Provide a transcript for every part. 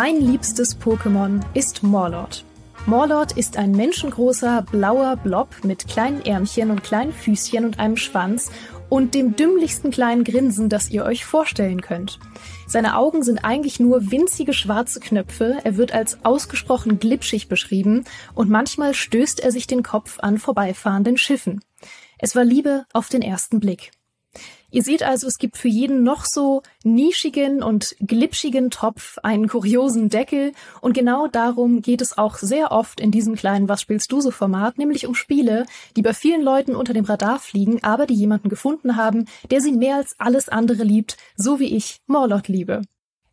Mein liebstes Pokémon ist Morlord. Morlord ist ein menschengroßer blauer Blob mit kleinen Ärmchen und kleinen Füßchen und einem Schwanz und dem dümmlichsten kleinen Grinsen, das ihr euch vorstellen könnt. Seine Augen sind eigentlich nur winzige schwarze Knöpfe, er wird als ausgesprochen glitschig beschrieben und manchmal stößt er sich den Kopf an vorbeifahrenden Schiffen. Es war Liebe auf den ersten Blick. Ihr seht also, es gibt für jeden noch so nischigen und glitschigen Topf einen kuriosen Deckel und genau darum geht es auch sehr oft in diesem kleinen Was spielst du so Format, nämlich um Spiele, die bei vielen Leuten unter dem Radar fliegen, aber die jemanden gefunden haben, der sie mehr als alles andere liebt, so wie ich Morlot liebe.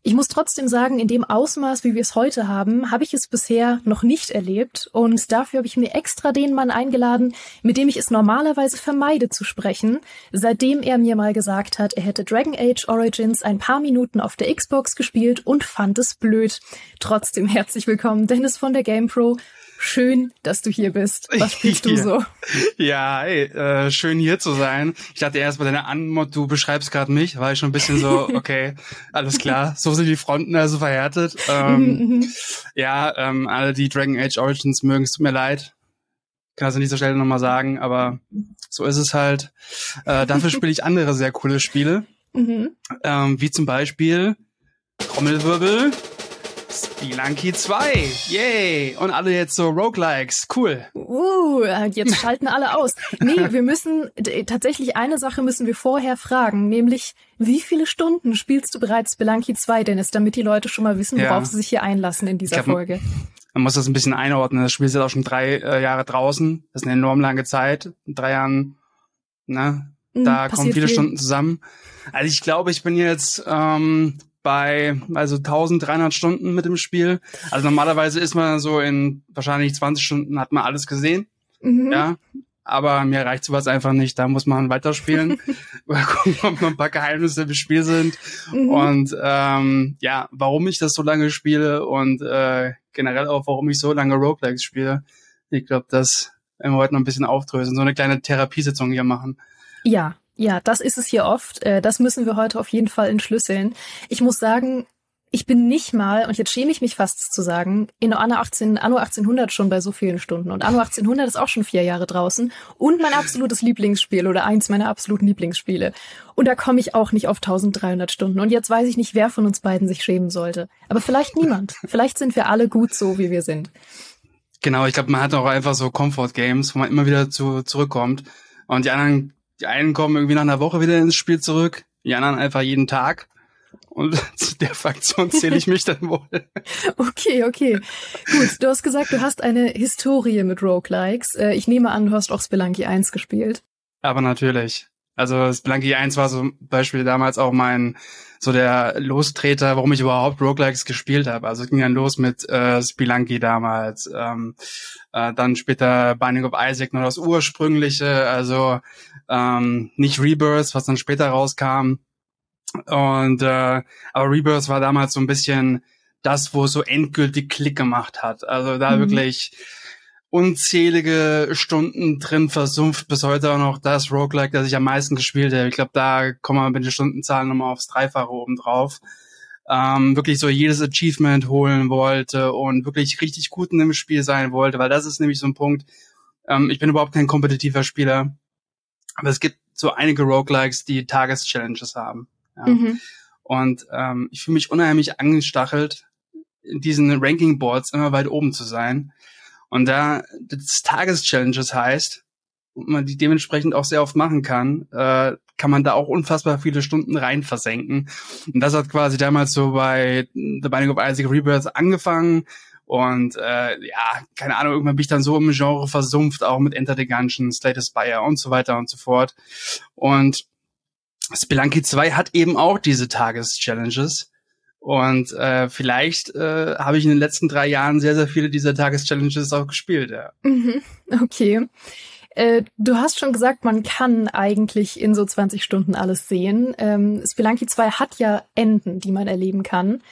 Ich muss trotzdem sagen, in dem Ausmaß, wie wir es heute haben, habe ich es bisher noch nicht erlebt und dafür habe ich mir extra den Mann eingeladen, mit dem ich es normalerweise vermeide zu sprechen, seitdem er mir mal gesagt hat, er hätte Dragon Age Origins ein paar Minuten auf der Xbox gespielt und fand es blöd. Trotzdem herzlich willkommen, Dennis von der GamePro. Schön, dass du hier bist. Was spielst du so? Ja, ey, äh, schön hier zu sein. Ich dachte erst bei deiner Anmod, du beschreibst gerade mich, war ich schon ein bisschen so, okay, alles klar, so sind die Fronten also verhärtet. Ähm, mhm, mhm. ja, ähm, alle, die Dragon Age Origins mögen, es tut mir leid. Kann das nicht so schnell nochmal sagen, aber so ist es halt. Äh, dafür spiele ich andere sehr coole Spiele. Mhm. Ähm, wie zum Beispiel Trommelwirbel. Spelunky 2. Yay. Und alle jetzt so Roguelikes. Cool. Uh, jetzt schalten alle aus. Nee, wir müssen, tatsächlich eine Sache müssen wir vorher fragen, nämlich, wie viele Stunden spielst du bereits Spelunky 2, Dennis, damit die Leute schon mal wissen, worauf ja. sie sich hier einlassen in dieser glaub, Folge? Man muss das ein bisschen einordnen. Das Spiel ist ja auch schon drei äh, Jahre draußen. Das ist eine enorm lange Zeit. In drei Jahren, ne? Mhm, da mm, kommen viele viel. Stunden zusammen. Also ich glaube, ich bin jetzt ähm, bei also 1300 Stunden mit dem Spiel. Also normalerweise ist man so in wahrscheinlich 20 Stunden hat man alles gesehen. Mhm. Ja. Aber mir reicht sowas einfach nicht. Da muss man weiterspielen. gucken, ob noch ein paar Geheimnisse im Spiel sind. Mhm. Und ähm, ja, warum ich das so lange spiele und äh, generell auch, warum ich so lange Roguelikes spiele. Ich glaube, das werden wir heute noch ein bisschen aufdröseln. So eine kleine Therapiesitzung hier machen. Ja, ja, das ist es hier oft. Äh, das müssen wir heute auf jeden Fall entschlüsseln. Ich muss sagen, ich bin nicht mal, und jetzt schäme ich mich fast zu sagen, in Anno, 18, Anno 1800 schon bei so vielen Stunden. Und Anno 1800 ist auch schon vier Jahre draußen. Und mein absolutes Lieblingsspiel oder eins meiner absoluten Lieblingsspiele. Und da komme ich auch nicht auf 1300 Stunden. Und jetzt weiß ich nicht, wer von uns beiden sich schämen sollte. Aber vielleicht niemand. Vielleicht sind wir alle gut so, wie wir sind. Genau, ich glaube, man hat auch einfach so Comfort Games, wo man immer wieder zu, zurückkommt. Und die anderen die einen kommen irgendwie nach einer Woche wieder ins Spiel zurück, die anderen einfach jeden Tag. Und zu der Fraktion zähle ich mich dann wohl. Okay, okay. Gut, du hast gesagt, du hast eine Historie mit Roguelikes. Äh, ich nehme an, du hast auch Spelunky 1 gespielt. Aber natürlich. Also Spelunky 1 war so Beispiel damals auch mein so der Lostreter, warum ich überhaupt Roguelikes gespielt habe. Also es ging dann los mit äh, Spelunky damals, ähm, äh, dann später Binding of Isaac noch das ursprüngliche, also ähm, nicht Rebirth, was dann später rauskam. Und äh, aber Rebirth war damals so ein bisschen das, wo es so endgültig Klick gemacht hat. Also da mhm. wirklich unzählige Stunden drin versumpft bis heute auch noch das Roguelike, das ich am meisten gespielt habe. Ich glaube, da kommen wir mit den Stundenzahlen nochmal aufs Dreifache oben drauf. Ähm, wirklich so jedes Achievement holen wollte und wirklich richtig gut in dem Spiel sein wollte, weil das ist nämlich so ein Punkt. Ähm, ich bin überhaupt kein kompetitiver Spieler, aber es gibt so einige Roguelikes, die Tageschallenges haben. Ja. Mhm. Und ähm, ich fühle mich unheimlich angestachelt, in diesen Ranking Boards immer weit oben zu sein. Und da das Tageschallenges heißt, und man die dementsprechend auch sehr oft machen kann, äh, kann man da auch unfassbar viele Stunden rein versenken. Und das hat quasi damals so bei The Binding of Isaac Rebirth angefangen. Und äh, ja, keine Ahnung, irgendwann bin ich dann so im Genre versumpft, auch mit Enter the Gungeon, Slate Spire und so weiter und so fort. Und Spelunky 2 hat eben auch diese Tageschallenges. Und äh, vielleicht äh, habe ich in den letzten drei Jahren sehr, sehr viele dieser Tageschallenges auch gespielt, ja. Mhm, okay. Äh, du hast schon gesagt, man kann eigentlich in so 20 Stunden alles sehen. Ähm, Spelunky 2 hat ja Enden, die man erleben kann.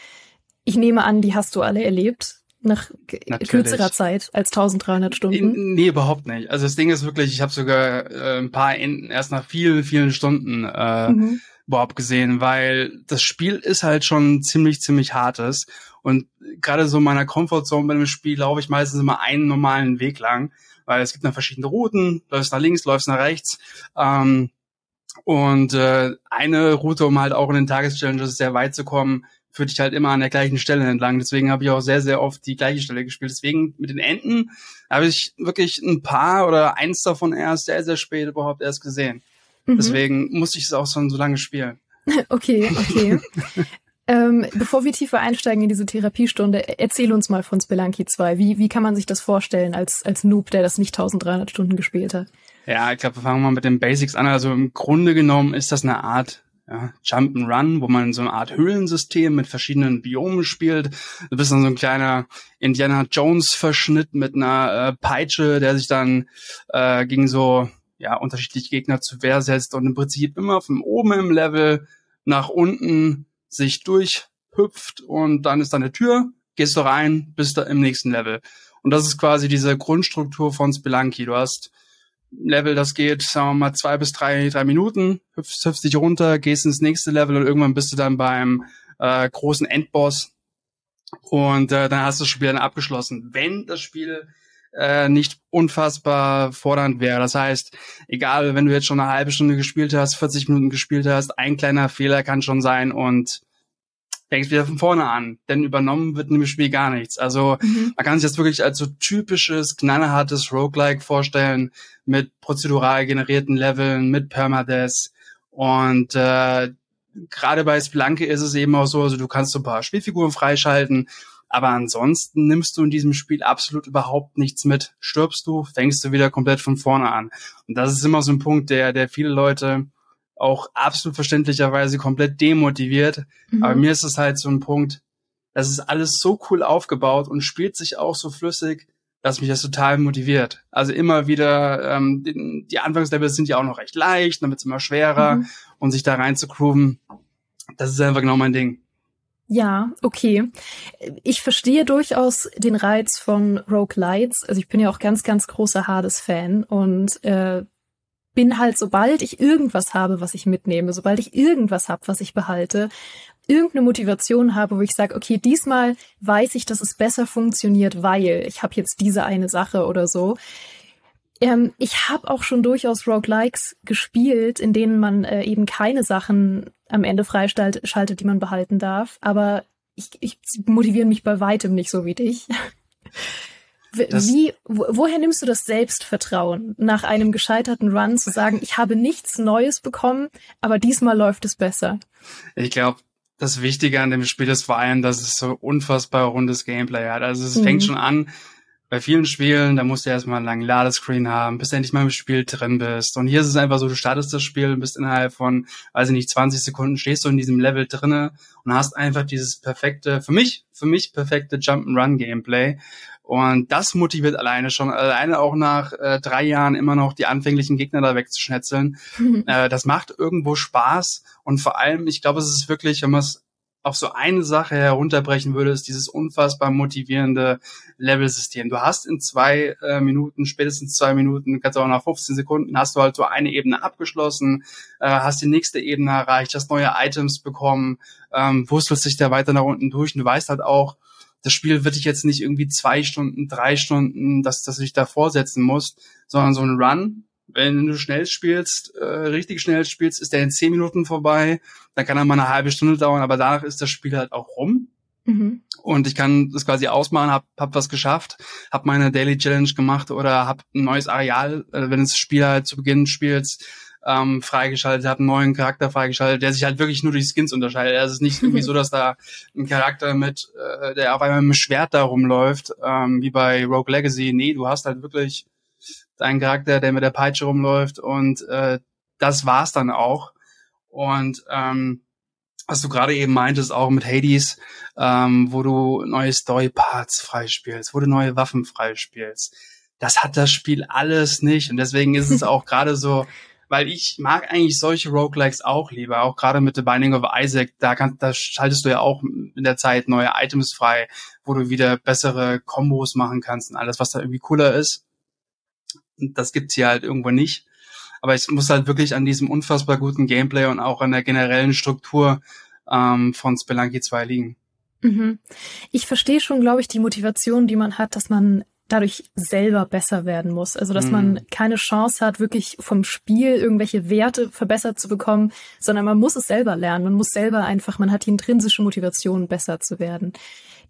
Ich nehme an, die hast du alle erlebt. Nach Natürlich. kürzerer Zeit als 1300 Stunden? Nee, überhaupt nicht. Also das Ding ist wirklich, ich habe sogar äh, ein paar Enden erst nach vielen, vielen Stunden äh, mhm überhaupt gesehen, weil das Spiel ist halt schon ziemlich, ziemlich hartes. Und gerade so in meiner Comfortzone bei dem Spiel laufe ich meistens immer einen normalen Weg lang, weil es gibt dann verschiedene Routen, läufst nach links, läufst nach rechts. Ähm, und äh, eine Route, um halt auch in den Tageschallenges sehr weit zu kommen, führt dich halt immer an der gleichen Stelle entlang. Deswegen habe ich auch sehr, sehr oft die gleiche Stelle gespielt. Deswegen mit den Enten habe ich wirklich ein paar oder eins davon erst sehr, sehr spät überhaupt erst gesehen. Mhm. Deswegen musste ich es auch schon so lange spielen. Okay, okay. ähm, bevor wir tiefer einsteigen in diese Therapiestunde, erzähl uns mal von Spelunky 2. Wie, wie kann man sich das vorstellen als, als Noob, der das nicht 1300 Stunden gespielt hat? Ja, ich glaube, wir fangen mal mit den Basics an. Also im Grunde genommen ist das eine Art ja, Jump and Run, wo man so eine Art Höhlensystem mit verschiedenen Biomen spielt. Du bist dann so ein kleiner Indiana Jones Verschnitt mit einer äh, Peitsche, der sich dann äh, gegen so ja unterschiedliche Gegner zu Wehr setzt und im Prinzip immer von oben im Level nach unten sich durchhüpft und dann ist da eine Tür, gehst du rein, bist da im nächsten Level. Und das ist quasi diese Grundstruktur von Spelunky. Du hast Level, das geht, sagen wir mal, zwei bis drei, drei Minuten, hüpfst, hüpfst dich runter, gehst ins nächste Level und irgendwann bist du dann beim äh, großen Endboss und äh, dann hast du das Spiel dann abgeschlossen. Wenn das Spiel äh, nicht unfassbar fordernd wäre. Das heißt, egal, wenn du jetzt schon eine halbe Stunde gespielt hast, 40 Minuten gespielt hast, ein kleiner Fehler kann schon sein und fängst wieder von vorne an, denn übernommen wird in dem Spiel gar nichts. Also mhm. man kann sich das wirklich als so typisches, knallhartes Roguelike vorstellen, mit prozedural generierten Leveln, mit Permadeath und äh, gerade bei Spelunky ist es eben auch so, also du kannst so ein paar Spielfiguren freischalten, aber ansonsten nimmst du in diesem Spiel absolut überhaupt nichts mit. Stirbst du, fängst du wieder komplett von vorne an. Und das ist immer so ein Punkt, der, der viele Leute auch absolut verständlicherweise komplett demotiviert. Mhm. Aber mir ist es halt so ein Punkt, das ist alles so cool aufgebaut und spielt sich auch so flüssig, dass mich das total motiviert. Also immer wieder, ähm, die, die Anfangslevels sind ja auch noch recht leicht, dann wird's immer schwerer mhm. und sich da rein zu grooven, das ist einfach genau mein Ding. Ja, okay. Ich verstehe durchaus den Reiz von Rogue Lights. Also ich bin ja auch ganz, ganz großer Hades-Fan und äh, bin halt, sobald ich irgendwas habe, was ich mitnehme, sobald ich irgendwas habe, was ich behalte, irgendeine Motivation habe, wo ich sage, okay, diesmal weiß ich, dass es besser funktioniert, weil ich habe jetzt diese eine Sache oder so. Ähm, ich habe auch schon durchaus Roguelikes gespielt, in denen man äh, eben keine Sachen am Ende freischaltet, die man behalten darf. Aber ich, ich motiviere mich bei weitem nicht so wie dich. Wie, woher nimmst du das Selbstvertrauen, nach einem gescheiterten Run zu sagen, ich habe nichts Neues bekommen, aber diesmal läuft es besser? Ich glaube, das Wichtige an dem Spiel ist vor allem, dass es so unfassbar rundes Gameplay hat. Also es mhm. fängt schon an, bei vielen Spielen, da musst du erstmal einen langen Ladescreen haben, bis du endlich mal im Spiel drin bist. Und hier ist es einfach so, du startest das Spiel und bist innerhalb von, weiß ich nicht, 20 Sekunden stehst du in diesem Level drinne und hast einfach dieses perfekte, für mich, für mich perfekte Jump-and-Run-Gameplay. Und das motiviert alleine schon, alleine auch nach äh, drei Jahren immer noch die anfänglichen Gegner da wegzuschnetzeln. äh, das macht irgendwo Spaß und vor allem, ich glaube, es ist wirklich, wenn man es auf so eine Sache herunterbrechen würde, ist dieses unfassbar motivierende Level-System. Du hast in zwei äh, Minuten, spätestens zwei Minuten, kannst auch nach 15 Sekunden, hast du halt so eine Ebene abgeschlossen, äh, hast die nächste Ebene erreicht, hast neue Items bekommen, ähm, wurstelst dich da weiter nach unten durch und du weißt halt auch, das Spiel wird dich jetzt nicht irgendwie zwei Stunden, drei Stunden, dass, dass du dich da vorsetzen musst, sondern so ein Run, wenn du schnell spielst, äh, richtig schnell spielst, ist der in zehn Minuten vorbei. Dann kann er mal eine halbe Stunde dauern, aber danach ist das Spiel halt auch rum. Mhm. Und ich kann das quasi ausmachen, hab, hab was geschafft, hab meine Daily Challenge gemacht oder hab ein neues Areal, äh, wenn das Spiel halt zu Beginn spielst, ähm, freigeschaltet, hab einen neuen Charakter freigeschaltet, der sich halt wirklich nur durch Skins unterscheidet. Also es ist nicht irgendwie so, dass da ein Charakter mit, äh, der auf einmal mit einem Schwert da rumläuft, ähm, wie bei Rogue Legacy. Nee, du hast halt wirklich deinen Charakter, der mit der Peitsche rumläuft und äh, das war's dann auch. Und ähm, was du gerade eben meintest, auch mit Hades, ähm, wo du neue Story-Parts freispielst, wo du neue Waffen freispielst. Das hat das Spiel alles nicht. Und deswegen ist es auch gerade so, weil ich mag eigentlich solche Roguelikes auch lieber, auch gerade mit The Binding of Isaac, da, kann, da schaltest du ja auch in der Zeit neue Items frei, wo du wieder bessere Kombos machen kannst und alles, was da irgendwie cooler ist das gibt's hier halt irgendwo nicht. Aber ich muss halt wirklich an diesem unfassbar guten Gameplay und auch an der generellen Struktur ähm, von Spelunky 2 liegen. Mhm. Ich verstehe schon, glaube ich, die Motivation, die man hat, dass man dadurch selber besser werden muss. Also dass mhm. man keine Chance hat, wirklich vom Spiel irgendwelche Werte verbessert zu bekommen, sondern man muss es selber lernen. Man muss selber einfach, man hat die intrinsische Motivation, besser zu werden.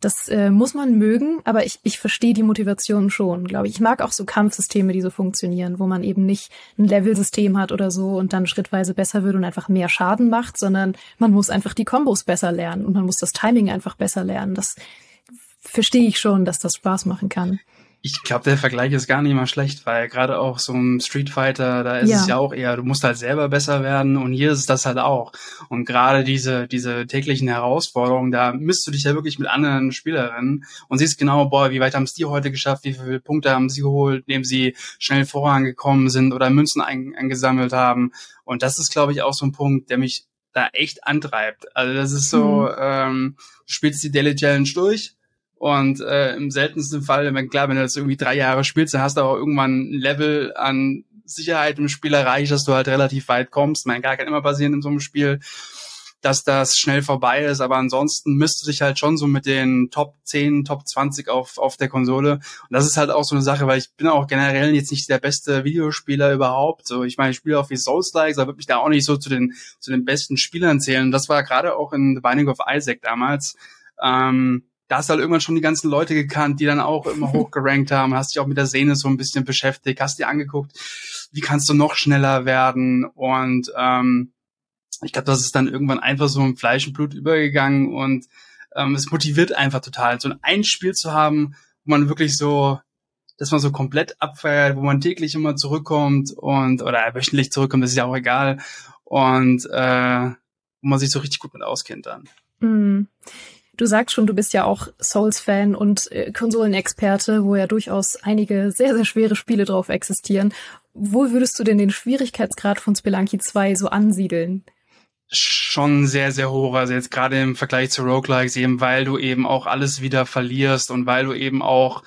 Das äh, muss man mögen, aber ich, ich verstehe die Motivation schon, glaube ich. Ich mag auch so Kampfsysteme, die so funktionieren, wo man eben nicht ein Level-System hat oder so und dann schrittweise besser wird und einfach mehr Schaden macht, sondern man muss einfach die Kombos besser lernen und man muss das Timing einfach besser lernen. Das verstehe ich schon, dass das Spaß machen kann. Ich glaube, der Vergleich ist gar nicht mal schlecht, weil gerade auch so ein Street Fighter, da ist ja. es ja auch eher, du musst halt selber besser werden und hier ist das halt auch. Und gerade diese, diese täglichen Herausforderungen, da misst du dich ja wirklich mit anderen Spielerinnen und siehst genau, boah, wie weit haben es die heute geschafft, wie viele Punkte haben sie geholt, indem sie schnell vorangekommen sind oder Münzen ein, eingesammelt haben. Und das ist, glaube ich, auch so ein Punkt, der mich da echt antreibt. Also das ist so, mhm. ähm, du spielst die Daily Challenge durch, und äh, im seltensten Fall, wenn klar, wenn du das irgendwie drei Jahre spielst, dann hast du auch irgendwann ein Level an Sicherheit im Spiel erreicht, dass du halt relativ weit kommst. Mein, gar kann immer passieren in so einem Spiel, dass das schnell vorbei ist, aber ansonsten misst du dich halt schon so mit den Top 10, Top 20 auf, auf der Konsole. Und das ist halt auch so eine Sache, weil ich bin auch generell jetzt nicht der beste Videospieler überhaupt. So, ich meine, ich spiele auch wie Souls-Likes, aber würde mich da auch nicht so zu den, zu den besten Spielern zählen. Das war gerade auch in The Binding of Isaac damals. Ähm, da hast du halt irgendwann schon die ganzen Leute gekannt, die dann auch immer hochgerankt haben, hast dich auch mit der Szene so ein bisschen beschäftigt, hast dir angeguckt, wie kannst du noch schneller werden und ähm, ich glaube, das ist dann irgendwann einfach so im Fleisch und Blut übergegangen und ähm, es motiviert einfach total, so ein Spiel zu haben, wo man wirklich so, dass man so komplett abfeiert, wo man täglich immer zurückkommt und oder wöchentlich zurückkommt, das ist ja auch egal und äh, wo man sich so richtig gut mit auskennt dann. Mm. Du sagst schon, du bist ja auch Souls-Fan und äh, Konsolenexperte, wo ja durchaus einige sehr, sehr schwere Spiele drauf existieren. Wo würdest du denn den Schwierigkeitsgrad von Spelunky 2 so ansiedeln? Schon sehr, sehr hoch. Also jetzt gerade im Vergleich zu Roguelikes, eben weil du eben auch alles wieder verlierst und weil du eben auch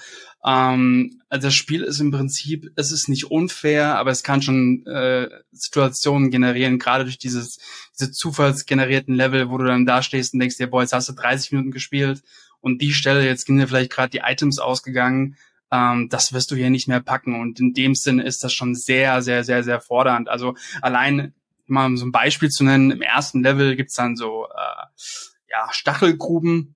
ähm, also das Spiel ist im Prinzip, es ist nicht unfair, aber es kann schon äh, Situationen generieren, gerade durch dieses diese zufallsgenerierten Level, wo du dann da stehst und denkst dir, boah, jetzt hast du 30 Minuten gespielt und die Stelle, jetzt sind dir vielleicht gerade die Items ausgegangen, ähm, das wirst du hier nicht mehr packen. Und in dem Sinne ist das schon sehr, sehr, sehr, sehr fordernd. Also allein mal um so ein Beispiel zu nennen, im ersten Level gibt's dann so äh, ja, Stachelgruben,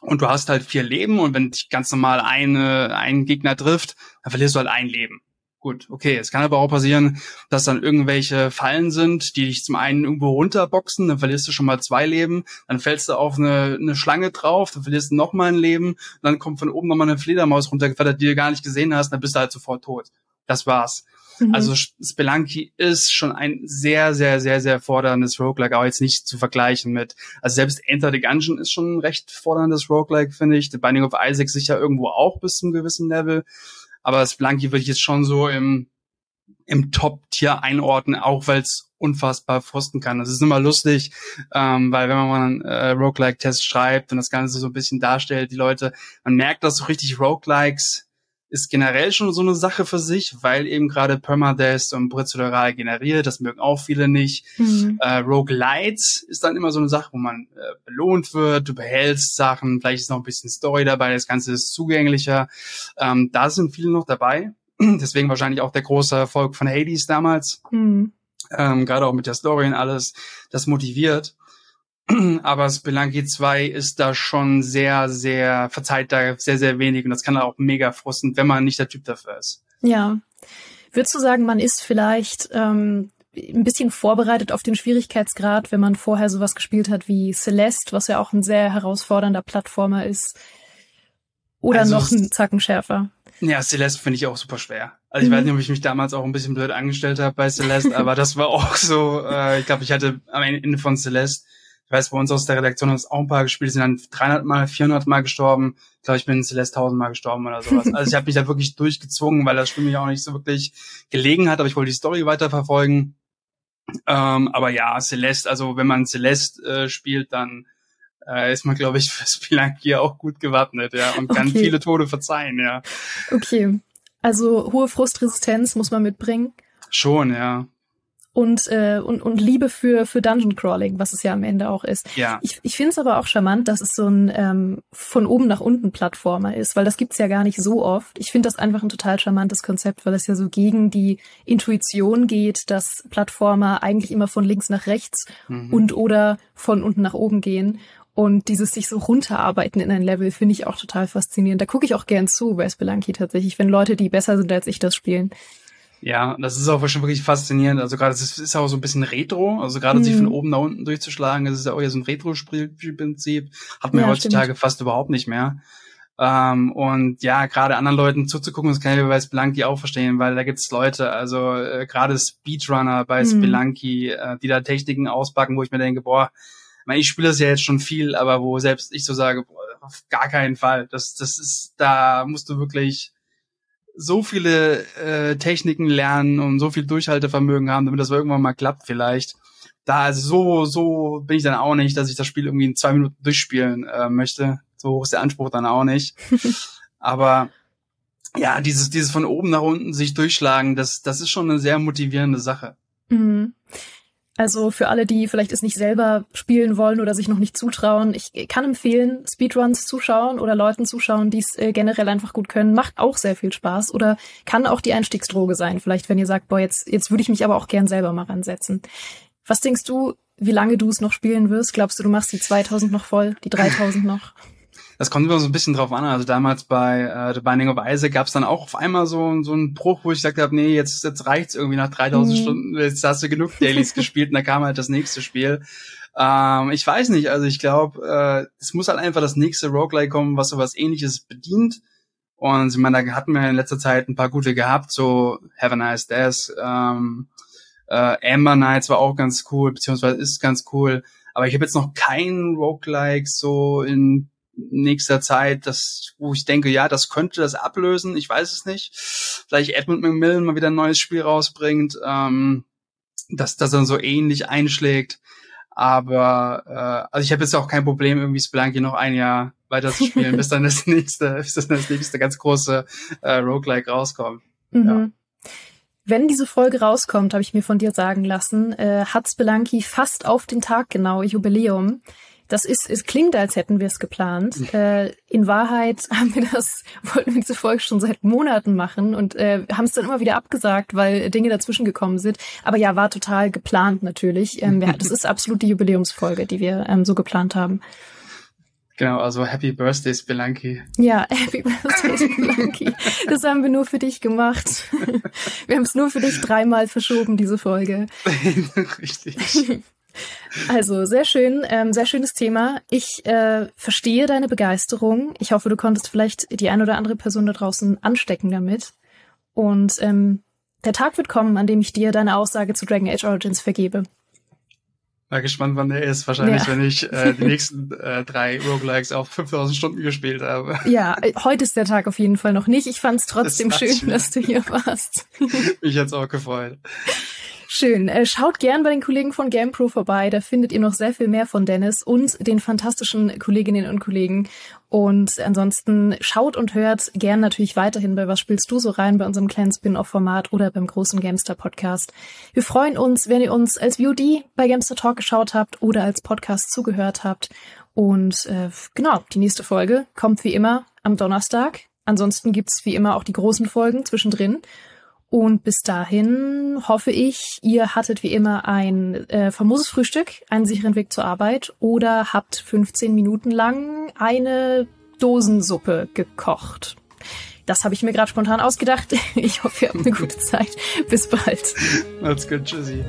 und du hast halt vier Leben und wenn dich ganz normal eine, ein Gegner trifft, dann verlierst du halt ein Leben. Gut, okay, es kann aber auch passieren, dass dann irgendwelche Fallen sind, die dich zum einen irgendwo runterboxen, dann verlierst du schon mal zwei Leben, dann fällst du auf eine, eine Schlange drauf, dann verlierst du noch mal ein Leben, dann kommt von oben noch mal eine Fledermaus runtergefallen, die du gar nicht gesehen hast, dann bist du halt sofort tot. Das war's. Mhm. Also Spelunky ist schon ein sehr, sehr, sehr, sehr forderndes Roguelike, aber jetzt nicht zu vergleichen mit, also selbst Enter the Gungeon ist schon ein recht forderndes Roguelike, finde ich. The Binding of Isaac sicher irgendwo auch bis zum gewissen Level. Aber Spelunky würde ich jetzt schon so im, im Top-Tier einordnen, auch weil es unfassbar frosten kann. Das ist immer lustig, ähm, weil wenn man mal einen äh, Roguelike-Test schreibt und das Ganze so ein bisschen darstellt, die Leute, man merkt, dass so richtig Roguelikes ist generell schon so eine Sache für sich, weil eben gerade Permadeath und Prozedural generiert, das mögen auch viele nicht. Mhm. Äh, Roguelites ist dann immer so eine Sache, wo man äh, belohnt wird, du behältst Sachen, vielleicht ist noch ein bisschen Story dabei, das Ganze ist zugänglicher. Ähm, da sind viele noch dabei. Deswegen wahrscheinlich auch der große Erfolg von Hades damals. Mhm. Ähm, gerade auch mit der Story und alles, das motiviert. aber Spelunky 2 ist da schon sehr, sehr, verzeiht da sehr, sehr wenig und das kann auch mega frusten, wenn man nicht der Typ dafür ist. Ja. Würdest du sagen, man ist vielleicht ähm, ein bisschen vorbereitet auf den Schwierigkeitsgrad, wenn man vorher sowas gespielt hat wie Celeste, was ja auch ein sehr herausfordernder Plattformer ist? Oder also, noch ein Zacken schärfer? Ja, Celeste finde ich auch super schwer. Also ich mhm. weiß nicht, ob ich mich damals auch ein bisschen blöd angestellt habe bei Celeste, aber das war auch so, äh, ich glaube, ich hatte am Ende von Celeste ich weiß, bei uns aus der Redaktion haben es auch ein paar gespielt, sind dann 300 Mal, 400 Mal gestorben. Ich glaube, ich bin in Celeste 1000 Mal gestorben oder sowas. Also ich habe mich da wirklich durchgezwungen, weil das Spiel mich auch nicht so wirklich gelegen hat, aber ich wollte die Story weiterverfolgen. Ähm, aber ja, Celeste, also wenn man Celeste äh, spielt, dann äh, ist man, glaube ich, für Spelunky auch gut gewappnet, ja, und kann okay. viele Tode verzeihen, ja. Okay. Also hohe Frustresistenz muss man mitbringen. Schon, ja. Und, äh, und, und Liebe für, für Dungeon Crawling, was es ja am Ende auch ist. Ja. Ich, ich finde es aber auch charmant, dass es so ein ähm, von oben nach unten Plattformer ist, weil das gibt's ja gar nicht so oft. Ich finde das einfach ein total charmantes Konzept, weil es ja so gegen die Intuition geht, dass Plattformer eigentlich immer von links nach rechts mhm. und oder von unten nach oben gehen. Und dieses sich so runterarbeiten in ein Level finde ich auch total faszinierend. Da gucke ich auch gern zu bei Spelunky tatsächlich, wenn Leute, die besser sind als ich, das spielen. Ja, das ist auch schon wirklich faszinierend. Also gerade, es ist auch so ein bisschen Retro. Also gerade mhm. sich von oben nach unten durchzuschlagen, das ist ja auch ja so ein Retro-Spielprinzip. Hat man ja, heutzutage stimmt. fast überhaupt nicht mehr. Ähm, und ja, gerade anderen Leuten zuzugucken, das kann ich bei Spelunky auch verstehen, weil da gibt's Leute, also äh, gerade Speedrunner bei mhm. Spelunky, äh, die da Techniken auspacken, wo ich mir denke, boah, ich spiele das ja jetzt schon viel, aber wo selbst ich so sage, boah, auf gar keinen Fall. Das, das ist, da musst du wirklich so viele äh, Techniken lernen und so viel Durchhaltevermögen haben, damit das irgendwann mal klappt vielleicht. Da also so so bin ich dann auch nicht, dass ich das Spiel irgendwie in zwei Minuten durchspielen äh, möchte. So hoch ist der Anspruch dann auch nicht. Aber ja, dieses dieses von oben nach unten sich durchschlagen, das das ist schon eine sehr motivierende Sache. Mhm. Also für alle, die vielleicht es nicht selber spielen wollen oder sich noch nicht zutrauen, ich kann empfehlen, Speedruns zuschauen oder Leuten zuschauen, die es äh, generell einfach gut können. Macht auch sehr viel Spaß oder kann auch die Einstiegsdroge sein. Vielleicht, wenn ihr sagt, boah, jetzt, jetzt würde ich mich aber auch gern selber mal ransetzen. Was denkst du, wie lange du es noch spielen wirst? Glaubst du, du machst die 2000 noch voll, die 3000 noch? Das kommt immer so ein bisschen drauf an. Also damals bei äh, The Binding of Isaac gab es dann auch auf einmal so, so einen Bruch, wo ich gesagt habe, nee, jetzt, jetzt reicht's irgendwie nach 3000 mhm. Stunden, jetzt hast du genug Dailies gespielt und dann kam halt das nächste Spiel. Ähm, ich weiß nicht, also ich glaube, äh, es muss halt einfach das nächste Roguelike kommen, was sowas ähnliches bedient. Und ich meine, da hatten wir in letzter Zeit ein paar gute gehabt, so Have a Nice Death, ähm, äh, Amber Knights war auch ganz cool, beziehungsweise ist ganz cool. Aber ich habe jetzt noch keinen Roguelike so in nächster Zeit, das, wo ich denke, ja, das könnte das ablösen. Ich weiß es nicht. Vielleicht Edmund McMillan mal wieder ein neues Spiel rausbringt, ähm, dass das dann so ähnlich einschlägt. Aber äh, also ich habe jetzt auch kein Problem, irgendwie Spelunky noch ein Jahr weiter zu spielen, bis dann das nächste, bis dann das nächste ganz große äh, Roguelike rauskommt. Mhm. Ja. Wenn diese Folge rauskommt, habe ich mir von dir sagen lassen, äh, hat Spelunky fast auf den Tag genau Jubiläum. Das ist, es klingt, als hätten wir es geplant. Äh, in Wahrheit haben wir das, wollten wir diese Folge schon seit Monaten machen und äh, haben es dann immer wieder abgesagt, weil Dinge dazwischen gekommen sind. Aber ja, war total geplant natürlich. Ähm, ja, das ist absolut die Jubiläumsfolge, die wir ähm, so geplant haben. Genau, also Happy Birthday Spelunky. Ja, Happy Birthday Spelunky. Das haben wir nur für dich gemacht. Wir haben es nur für dich dreimal verschoben, diese Folge. Richtig. Also sehr schön, ähm, sehr schönes Thema. Ich äh, verstehe deine Begeisterung. Ich hoffe, du konntest vielleicht die ein oder andere Person da draußen anstecken damit. Und ähm, der Tag wird kommen, an dem ich dir deine Aussage zu Dragon Age Origins vergebe. Mal gespannt, wann der ist. Wahrscheinlich, ja. wenn ich äh, die nächsten äh, drei Roguelikes auf 5000 Stunden gespielt habe. Ja, äh, heute ist der Tag auf jeden Fall noch nicht. Ich fand es trotzdem schön, dass du hier warst. Mich hat's auch gefreut. Schön. Äh, schaut gern bei den Kollegen von GamePro vorbei. Da findet ihr noch sehr viel mehr von Dennis und den fantastischen Kolleginnen und Kollegen. Und ansonsten schaut und hört gern natürlich weiterhin bei Was spielst du so rein bei unserem kleinen Spin-off-Format oder beim großen Gamester Podcast. Wir freuen uns, wenn ihr uns als VOD bei Gamester Talk geschaut habt oder als Podcast zugehört habt. Und äh, genau, die nächste Folge kommt wie immer am Donnerstag. Ansonsten gibt's wie immer auch die großen Folgen zwischendrin. Und bis dahin hoffe ich, ihr hattet wie immer ein äh, famoses Frühstück, einen sicheren Weg zur Arbeit oder habt 15 Minuten lang eine Dosensuppe gekocht. Das habe ich mir gerade spontan ausgedacht. Ich hoffe, ihr habt eine gute Zeit. Bis bald. Macht's gut. Tschüssi.